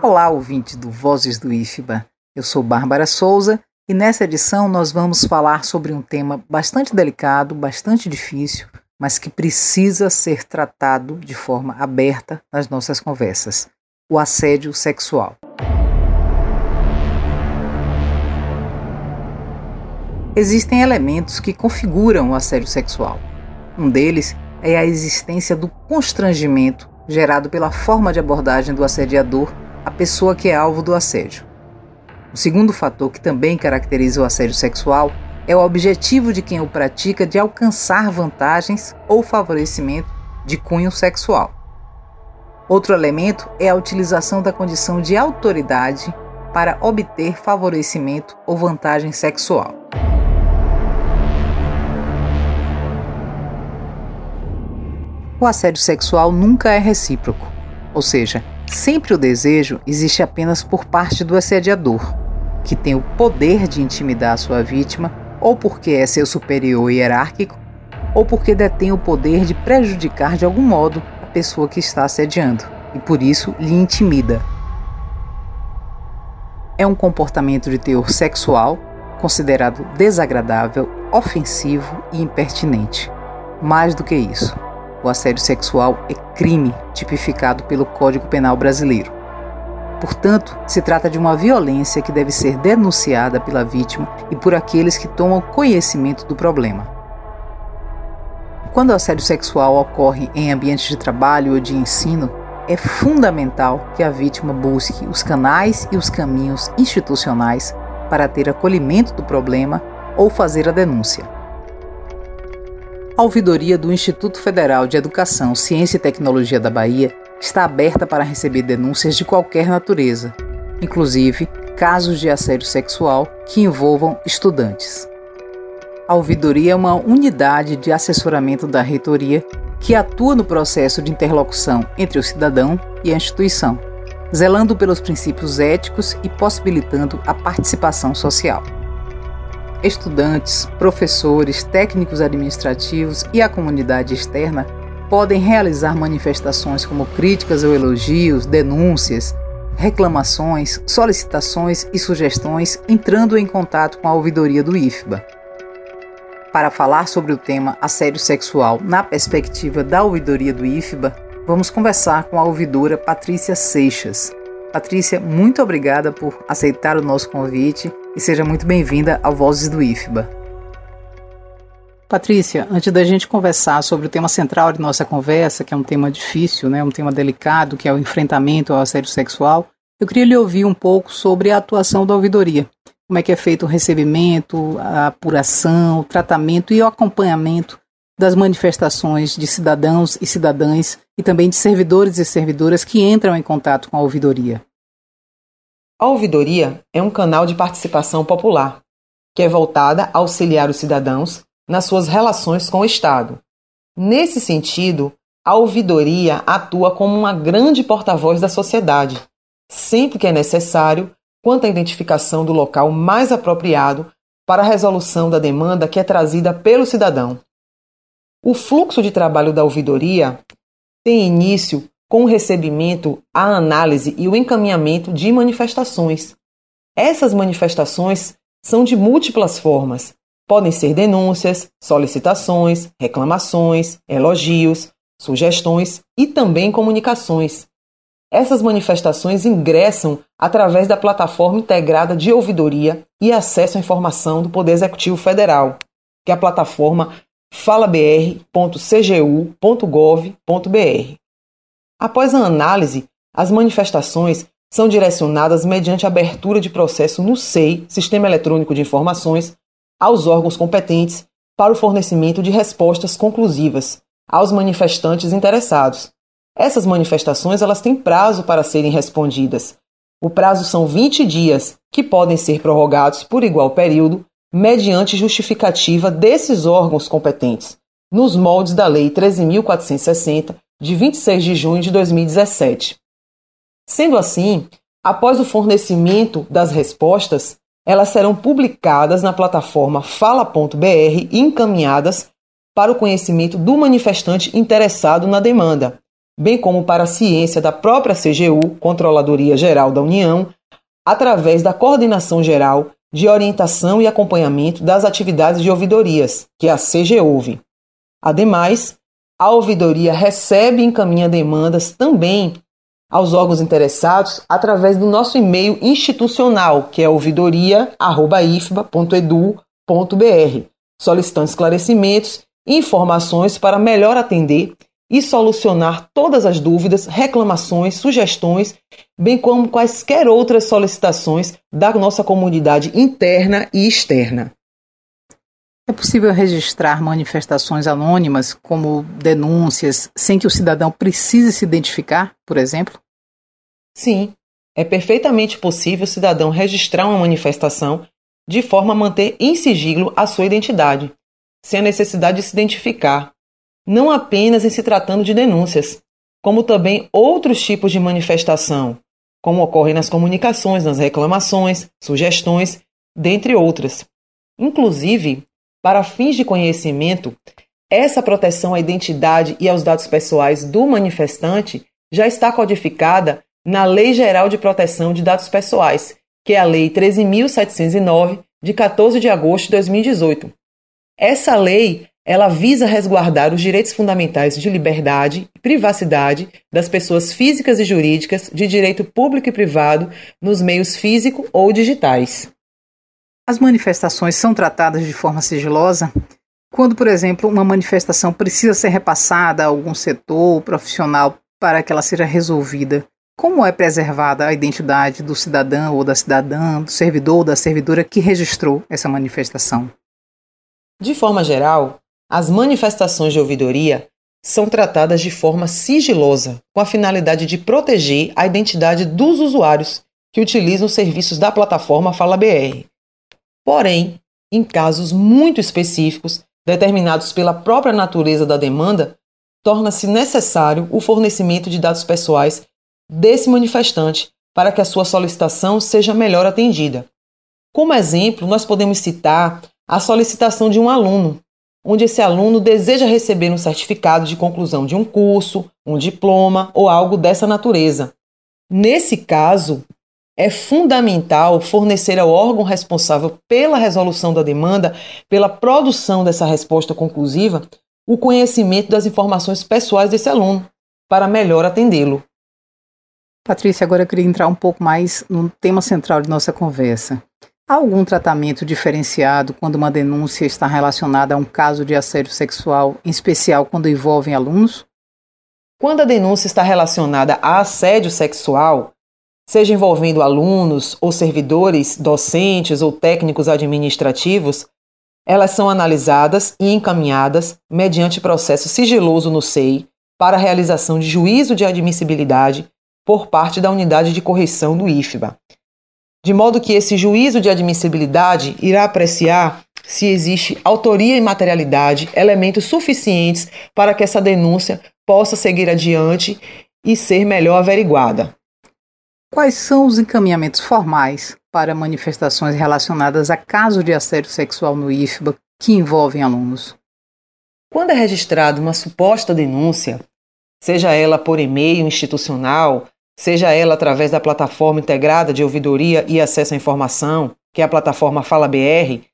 Olá, ouvinte do Vozes do IFBA. Eu sou Bárbara Souza e nessa edição nós vamos falar sobre um tema bastante delicado, bastante difícil, mas que precisa ser tratado de forma aberta nas nossas conversas: o assédio sexual. Existem elementos que configuram o assédio sexual. Um deles é a existência do constrangimento gerado pela forma de abordagem do assediador à pessoa que é alvo do assédio. O segundo fator que também caracteriza o assédio sexual é o objetivo de quem o pratica de alcançar vantagens ou favorecimento de cunho sexual. Outro elemento é a utilização da condição de autoridade para obter favorecimento ou vantagem sexual. O assédio sexual nunca é recíproco, ou seja, sempre o desejo existe apenas por parte do assediador, que tem o poder de intimidar a sua vítima ou porque é seu superior hierárquico, ou porque detém o poder de prejudicar de algum modo a pessoa que está assediando e por isso lhe intimida. É um comportamento de teor sexual considerado desagradável, ofensivo e impertinente. Mais do que isso, o assédio sexual é crime tipificado pelo Código Penal brasileiro. Portanto, se trata de uma violência que deve ser denunciada pela vítima e por aqueles que tomam conhecimento do problema. Quando o assédio sexual ocorre em ambientes de trabalho ou de ensino, é fundamental que a vítima busque os canais e os caminhos institucionais para ter acolhimento do problema ou fazer a denúncia. A ouvidoria do Instituto Federal de Educação, Ciência e Tecnologia da Bahia está aberta para receber denúncias de qualquer natureza, inclusive casos de assédio sexual que envolvam estudantes. A ouvidoria é uma unidade de assessoramento da reitoria que atua no processo de interlocução entre o cidadão e a instituição, zelando pelos princípios éticos e possibilitando a participação social. Estudantes, professores, técnicos administrativos e a comunidade externa podem realizar manifestações como críticas ou elogios, denúncias, reclamações, solicitações e sugestões entrando em contato com a ouvidoria do IFBA. Para falar sobre o tema assédio sexual na perspectiva da ouvidoria do IFBA, vamos conversar com a ouvidora Patrícia Seixas. Patrícia, muito obrigada por aceitar o nosso convite e seja muito bem-vinda ao Vozes do IFBA. Patrícia, antes da gente conversar sobre o tema central de nossa conversa, que é um tema difícil, né, um tema delicado, que é o enfrentamento ao assédio sexual, eu queria lhe ouvir um pouco sobre a atuação da ouvidoria. Como é que é feito o recebimento, a apuração, o tratamento e o acompanhamento das manifestações de cidadãos e cidadãs e também de servidores e servidoras que entram em contato com a ouvidoria. A ouvidoria é um canal de participação popular que é voltada a auxiliar os cidadãos nas suas relações com o Estado. Nesse sentido, a ouvidoria atua como uma grande porta-voz da sociedade, sempre que é necessário, quanto à identificação do local mais apropriado para a resolução da demanda que é trazida pelo cidadão. O fluxo de trabalho da ouvidoria tem início com o recebimento, a análise e o encaminhamento de manifestações. Essas manifestações são de múltiplas formas, Podem ser denúncias, solicitações, reclamações, elogios, sugestões e também comunicações. Essas manifestações ingressam através da plataforma integrada de ouvidoria e acesso à informação do Poder Executivo Federal, que é a plataforma falabr.cgu.gov.br. Após a análise, as manifestações são direcionadas mediante abertura de processo no SEI, Sistema Eletrônico de Informações, aos órgãos competentes para o fornecimento de respostas conclusivas aos manifestantes interessados. Essas manifestações elas têm prazo para serem respondidas. O prazo são 20 dias, que podem ser prorrogados por igual período, mediante justificativa desses órgãos competentes, nos moldes da Lei 13.460, de 26 de junho de 2017. Sendo assim, após o fornecimento das respostas, elas serão publicadas na plataforma fala.br e encaminhadas para o conhecimento do manifestante interessado na demanda, bem como para a ciência da própria CGU, Controladoria Geral da União, através da Coordenação Geral de Orientação e Acompanhamento das Atividades de Ouvidorias, que é a CGOUV. Ademais, a ouvidoria recebe e encaminha demandas também aos órgãos interessados através do nosso e-mail institucional, que é ouvidoria@ifba.edu.br, solicitando esclarecimentos e informações para melhor atender e solucionar todas as dúvidas, reclamações, sugestões, bem como quaisquer outras solicitações da nossa comunidade interna e externa. É possível registrar manifestações anônimas, como denúncias, sem que o cidadão precise se identificar, por exemplo? Sim, é perfeitamente possível o cidadão registrar uma manifestação de forma a manter em sigilo a sua identidade, sem a necessidade de se identificar, não apenas em se tratando de denúncias, como também outros tipos de manifestação, como ocorre nas comunicações, nas reclamações, sugestões, dentre outras. Inclusive, para fins de conhecimento, essa proteção à identidade e aos dados pessoais do manifestante já está codificada na Lei Geral de Proteção de Dados Pessoais, que é a Lei 13.709, de 14 de agosto de 2018. Essa lei ela visa resguardar os direitos fundamentais de liberdade e privacidade das pessoas físicas e jurídicas de direito público e privado nos meios físico ou digitais. As manifestações são tratadas de forma sigilosa? Quando, por exemplo, uma manifestação precisa ser repassada a algum setor ou profissional para que ela seja resolvida, como é preservada a identidade do cidadão ou da cidadã, do servidor ou da servidora que registrou essa manifestação? De forma geral, as manifestações de ouvidoria são tratadas de forma sigilosa, com a finalidade de proteger a identidade dos usuários que utilizam os serviços da plataforma Fala BR, Porém, em casos muito específicos, determinados pela própria natureza da demanda, torna-se necessário o fornecimento de dados pessoais desse manifestante para que a sua solicitação seja melhor atendida. Como exemplo, nós podemos citar a solicitação de um aluno, onde esse aluno deseja receber um certificado de conclusão de um curso, um diploma ou algo dessa natureza. Nesse caso, é fundamental fornecer ao órgão responsável pela resolução da demanda, pela produção dessa resposta conclusiva, o conhecimento das informações pessoais desse aluno, para melhor atendê-lo. Patrícia, agora eu queria entrar um pouco mais no tema central de nossa conversa. Há algum tratamento diferenciado quando uma denúncia está relacionada a um caso de assédio sexual, em especial quando envolvem alunos? Quando a denúncia está relacionada a assédio sexual, seja envolvendo alunos ou servidores, docentes ou técnicos administrativos, elas são analisadas e encaminhadas mediante processo sigiloso no SEI para a realização de juízo de admissibilidade por parte da unidade de correção do IFBA. De modo que esse juízo de admissibilidade irá apreciar se existe autoria e materialidade, elementos suficientes para que essa denúncia possa seguir adiante e ser melhor averiguada. Quais são os encaminhamentos formais para manifestações relacionadas a casos de assédio sexual no IFBA que envolvem alunos? Quando é registrada uma suposta denúncia, seja ela por e-mail institucional, seja ela através da plataforma integrada de ouvidoria e acesso à informação, que é a plataforma Fala BR,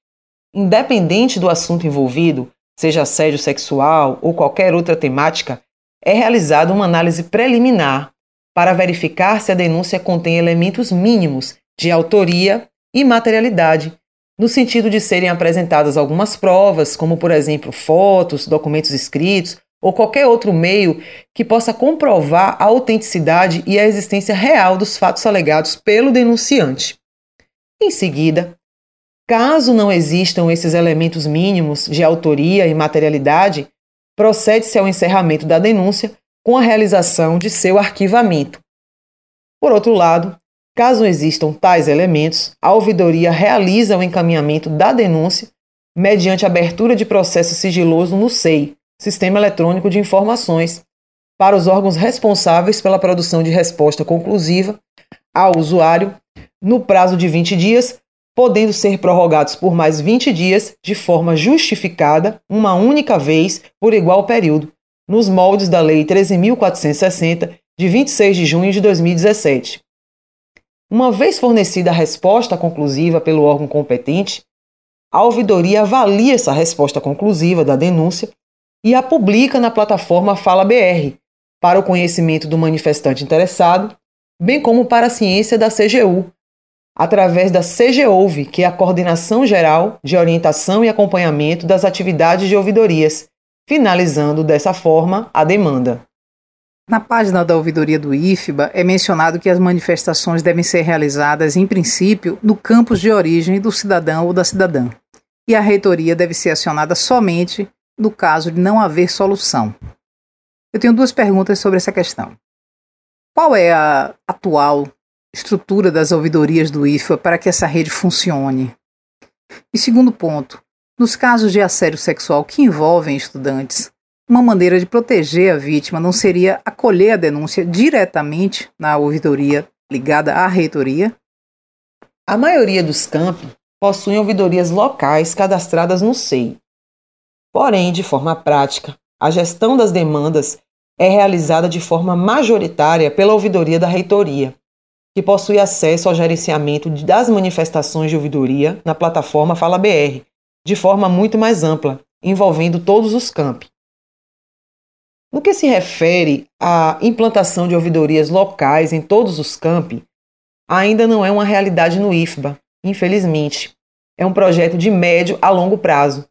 independente do assunto envolvido, seja assédio sexual ou qualquer outra temática, é realizada uma análise preliminar para verificar se a denúncia contém elementos mínimos de autoria e materialidade, no sentido de serem apresentadas algumas provas, como por exemplo fotos, documentos escritos ou qualquer outro meio que possa comprovar a autenticidade e a existência real dos fatos alegados pelo denunciante. Em seguida, caso não existam esses elementos mínimos de autoria e materialidade, procede-se ao encerramento da denúncia com a realização de seu arquivamento. Por outro lado, caso existam tais elementos, a ouvidoria realiza o encaminhamento da denúncia mediante abertura de processo sigiloso no SEI, Sistema Eletrônico de Informações, para os órgãos responsáveis pela produção de resposta conclusiva ao usuário no prazo de 20 dias podendo ser prorrogados por mais 20 dias de forma justificada, uma única vez por igual período, nos moldes da Lei 13.460, de 26 de junho de 2017. Uma vez fornecida a resposta conclusiva pelo órgão competente, a ouvidoria avalia essa resposta conclusiva da denúncia e a publica na plataforma Fala BR, para o conhecimento do manifestante interessado, bem como para a ciência da CGU, através da CGOUVE, que é a Coordenação Geral de Orientação e Acompanhamento das Atividades de Ouvidorias, finalizando dessa forma a demanda. Na página da ouvidoria do IFBA é mencionado que as manifestações devem ser realizadas, em princípio, no campus de origem do cidadão ou da cidadã, e a reitoria deve ser acionada somente no caso de não haver solução. Eu tenho duas perguntas sobre essa questão. Qual é a atual estrutura das ouvidorias do IFA para que essa rede funcione? E segundo ponto, nos casos de assédio sexual que envolvem estudantes, uma maneira de proteger a vítima não seria acolher a denúncia diretamente na ouvidoria ligada à reitoria? A maioria dos campi possuem ouvidorias locais cadastradas no SEI. Porém, de forma prática, a gestão das demandas é realizada de forma majoritária pela ouvidoria da reitoria, que possui acesso ao gerenciamento das manifestações de ouvidoria na plataforma Fala BR, de forma muito mais ampla, envolvendo todos os campi. No que se refere à implantação de ouvidorias locais em todos os campi, ainda não é uma realidade no IFBA, infelizmente. É um projeto de médio a longo prazo,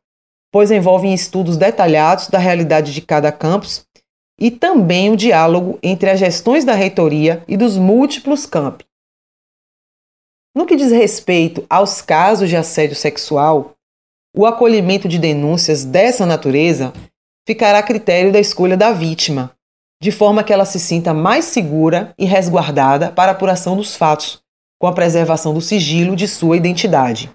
pois envolve estudos detalhados da realidade de cada campus e também o diálogo entre as gestões da reitoria e dos múltiplos campi. No que diz respeito aos casos de assédio sexual, o acolhimento de denúncias dessa natureza ficará a critério da escolha da vítima, de forma que ela se sinta mais segura e resguardada para a apuração dos fatos, com a preservação do sigilo de sua identidade.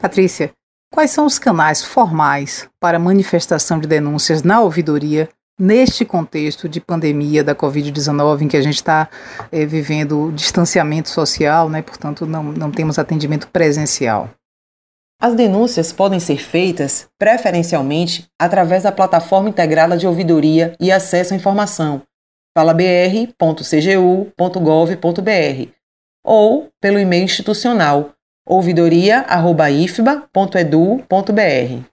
Patrícia, quais são os canais formais para manifestação de denúncias na ouvidoria neste contexto de pandemia da Covid-19, em que a gente está é, vivendo distanciamento social, né? portanto, não, não temos atendimento presencial? As denúncias podem ser feitas, preferencialmente, através da plataforma integrada de ouvidoria e acesso à informação, falabr.cgu.gov.br, ou pelo e-mail institucional ouvidoria@ifba.edu.br.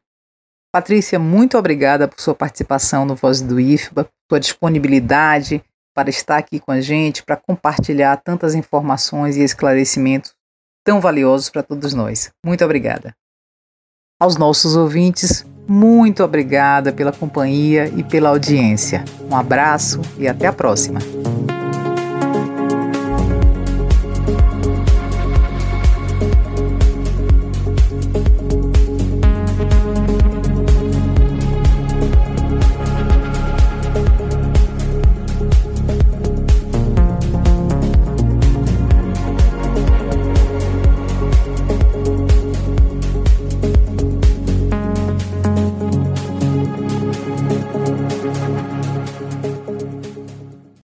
Patrícia, muito obrigada por sua participação no Voz do IFBA, sua disponibilidade para estar aqui com a gente, para compartilhar tantas informações e esclarecimentos tão valiosos para todos nós. Muito obrigada. Aos nossos ouvintes, muito obrigada pela companhia e pela audiência. Um abraço e até a próxima.